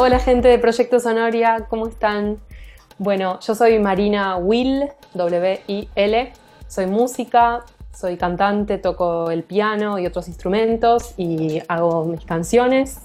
Hola gente de Proyecto Sonoria, ¿cómo están? Bueno, yo soy Marina Will, W-I-L, soy música, soy cantante, toco el piano y otros instrumentos y hago mis canciones.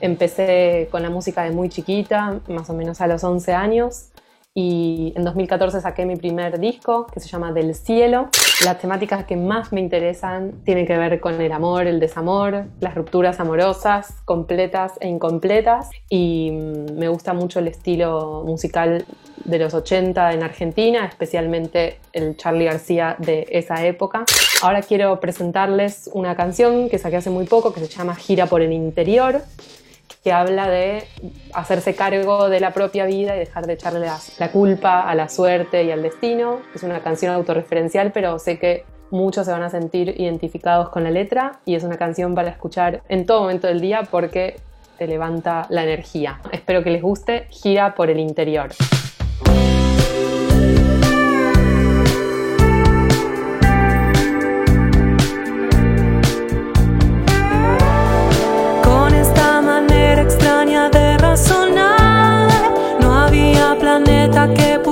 Empecé con la música de muy chiquita, más o menos a los 11 años, y en 2014 saqué mi primer disco que se llama Del Cielo. Las temáticas que más me interesan tienen que ver con el amor, el desamor, las rupturas amorosas, completas e incompletas y mm, me gusta mucho el estilo musical de los 80 en Argentina, especialmente el Charlie García de esa época. Ahora quiero presentarles una canción que saqué hace muy poco que se llama Gira por el Interior que habla de hacerse cargo de la propia vida y dejar de echarle la, culpa a la suerte y al destino. Es una canción autorreferencial, pero sé que muchos se van a sentir identificados con la letra y es una canción para escuchar en todo momento del día porque te levanta la energía. Espero que les guste. Gira por el interior. Que pudiera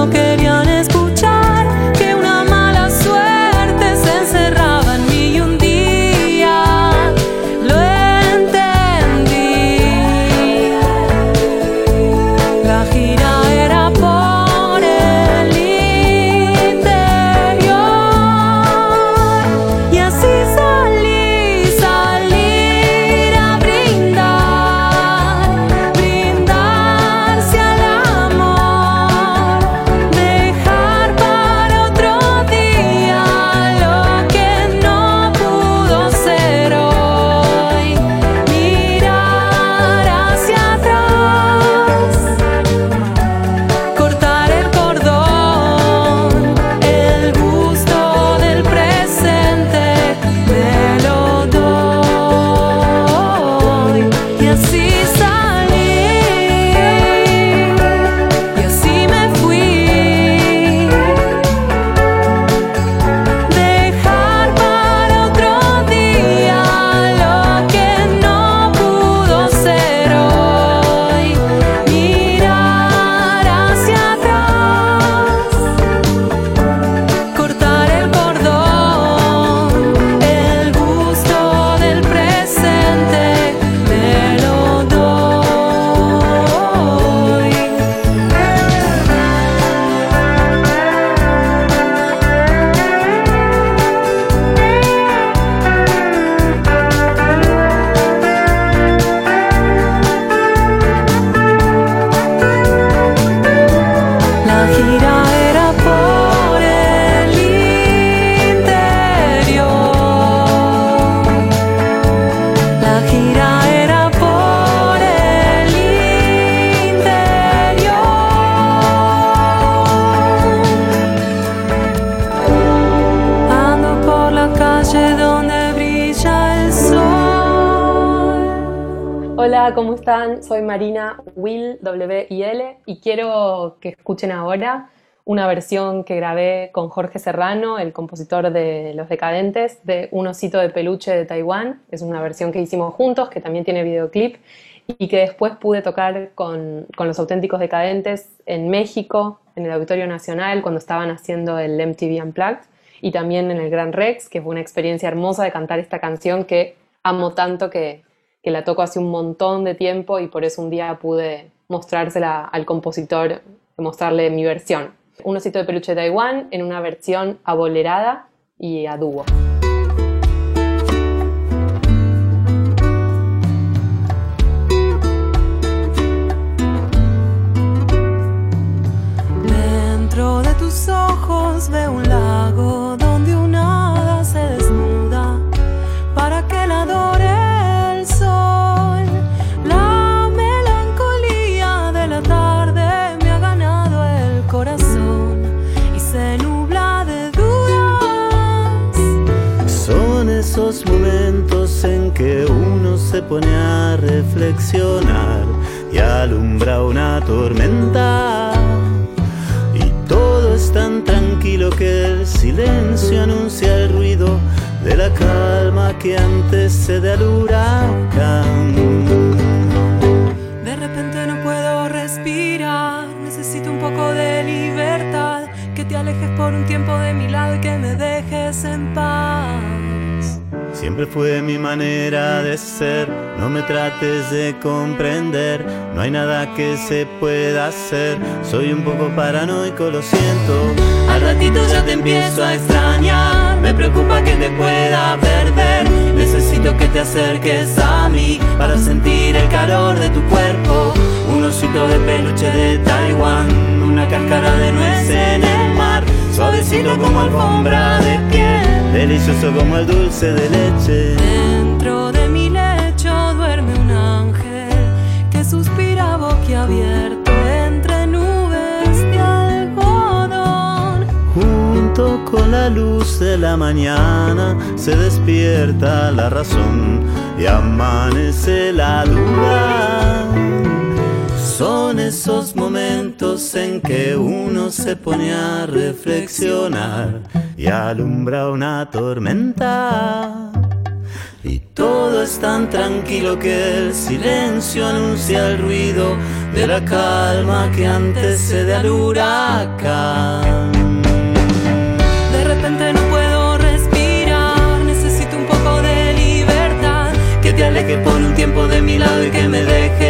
no quería ¿cómo están? Soy Marina Will, W-I-L, y quiero que escuchen ahora una versión que grabé con Jorge Serrano, el compositor de Los Decadentes, de Un osito de peluche de Taiwán. Es una versión que hicimos juntos, que también tiene videoclip y que después pude tocar con, con Los Auténticos Decadentes en México, en el Auditorio Nacional, cuando estaban haciendo el MTV Unplugged, y también en el Gran Rex, que fue una experiencia hermosa de cantar esta canción que amo tanto que, que la toco hace un montón de tiempo y por eso un día pude mostrársela al compositor, mostrarle mi versión. Un osito de peluche de Taiwán en una versión abolerada y a dúo. Dentro de tus ojos veo un lago que uno se pone a reflexionar y alumbra una tormenta. Y todo es tan tranquilo que el silencio anuncia el ruido de la calma que antecede al huracán. De repente no puedo respirar, necesito un poco de libertad, que te alejes por un tiempo de mi lado y que me dejes en paz. Siempre fue mi manera de ser, no me trates de comprender, no hay nada que se pueda hacer, soy un poco paranoico, lo siento. Al ratito ya te empiezo a extrañar, me preocupa que te pueda perder, necesito que te acerques a mí para sentir el calor de tu cuerpo, un osito de peluche de Taiwán, una cáscara de nuez en el mar, suavecito como alfombra de piel. Delicioso como el dulce de leche. Dentro de mi lecho duerme un ángel que suspira boquiabierto entre nubes de algodón. Junto con la luz de la mañana se despierta la razón y amanece la duda. Son esos momentos en que uno se pone a reflexionar y alumbra una tormenta. Y todo es tan tranquilo que el silencio anuncia el ruido de la calma que antecede al huracán. De repente no puedo respirar, necesito un poco de libertad, que te alejes por un tiempo de mi lado y que me dejes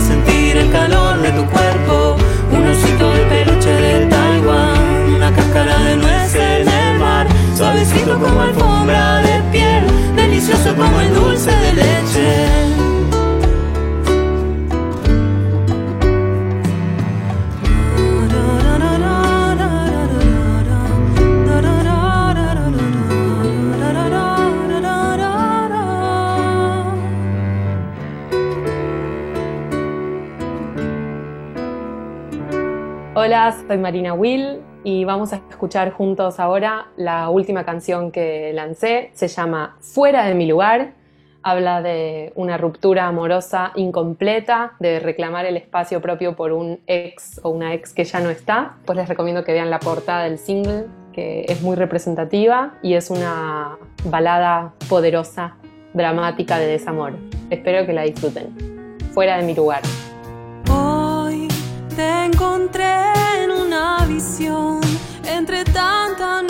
sentir el calor de tu cuerpo. Un osito de peluche de Taiwán, una cáscara de nuez en el mar, suavecito como alfombra de piel, delicioso como el dulce Hola, soy Marina Will y vamos a escuchar juntos ahora la última canción que lancé. Se llama Fuera de mi lugar. Habla de una ruptura amorosa incompleta, de reclamar el espacio propio por un ex o una ex que ya no está. Pues les recomiendo que vean la portada del single, que es muy representativa y es una balada poderosa, dramática de desamor. Espero que la disfruten. Fuera de mi lugar. Te encontré en una visión entre tanta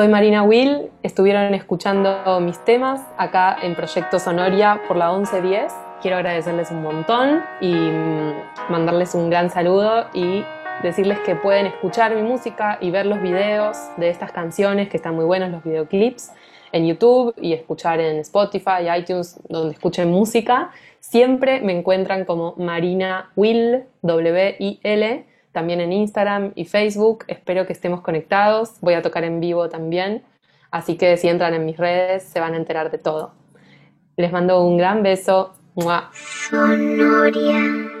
Soy Marina Will, estuvieron escuchando mis temas acá en Proyecto Sonoria por la 1110. Quiero agradecerles un montón y mm, mandarles un gran saludo y decirles que pueden escuchar mi música y ver los videos de estas canciones, que están muy buenos los videoclips, en YouTube y escuchar en Spotify, iTunes, donde escuchen música. Siempre me encuentran como Marina Will, W-I-L, también en Instagram y Facebook. Espero que estemos conectados. Voy a tocar en vivo también. Así que si entran en mis redes se van a enterar de todo. Les mando un gran beso. Sonoria.